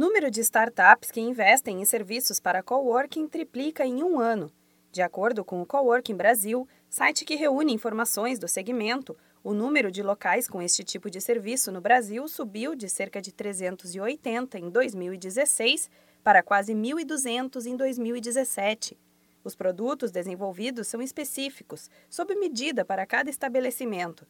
Número de startups que investem em serviços para coworking triplica em um ano. De acordo com o Coworking Brasil, site que reúne informações do segmento, o número de locais com este tipo de serviço no Brasil subiu de cerca de 380 em 2016 para quase 1.200 em 2017. Os produtos desenvolvidos são específicos, sob medida para cada estabelecimento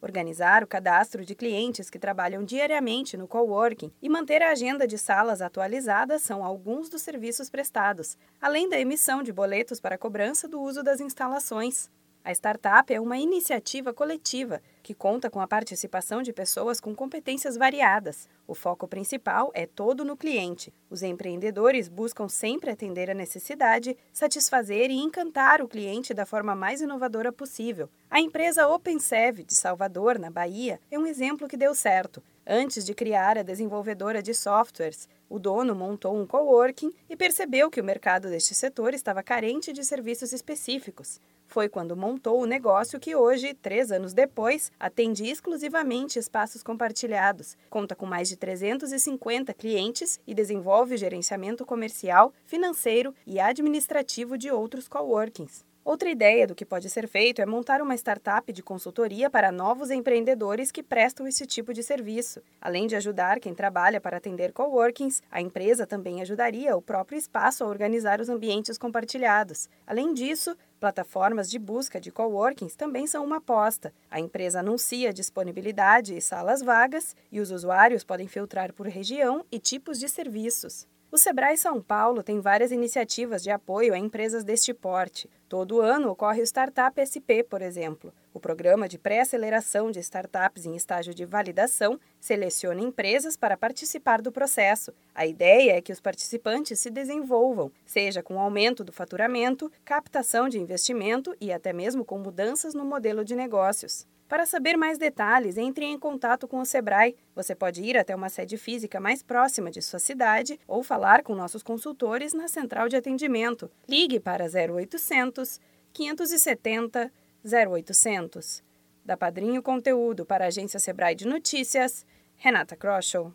organizar o cadastro de clientes que trabalham diariamente no coworking e manter a agenda de salas atualizada são alguns dos serviços prestados, além da emissão de boletos para cobrança do uso das instalações. A startup é uma iniciativa coletiva que conta com a participação de pessoas com competências variadas. O foco principal é todo no cliente. Os empreendedores buscam sempre atender a necessidade, satisfazer e encantar o cliente da forma mais inovadora possível. A empresa OpenSev de Salvador, na Bahia, é um exemplo que deu certo. Antes de criar a desenvolvedora de softwares, o dono montou um coworking e percebeu que o mercado deste setor estava carente de serviços específicos. Foi quando montou o negócio que hoje, três anos depois, atende exclusivamente espaços compartilhados, conta com mais de 350 clientes e desenvolve gerenciamento comercial, financeiro e administrativo de outros coworkings. Outra ideia do que pode ser feito é montar uma startup de consultoria para novos empreendedores que prestam esse tipo de serviço. Além de ajudar quem trabalha para atender coworkings, a empresa também ajudaria o próprio espaço a organizar os ambientes compartilhados. Além disso, plataformas de busca de coworkings também são uma aposta. A empresa anuncia disponibilidade e salas vagas e os usuários podem filtrar por região e tipos de serviços. O Sebrae São Paulo tem várias iniciativas de apoio a empresas deste porte. Todo ano ocorre o Startup SP, por exemplo. O programa de pré-aceleração de startups em estágio de validação seleciona empresas para participar do processo. A ideia é que os participantes se desenvolvam, seja com aumento do faturamento, captação de investimento e até mesmo com mudanças no modelo de negócios. Para saber mais detalhes, entre em contato com o Sebrae. Você pode ir até uma sede física mais próxima de sua cidade ou falar com nossos consultores na central de atendimento. Ligue para 0800 570 0800. Da Padrinho Conteúdo para a Agência Sebrae de Notícias, Renata Kroschel.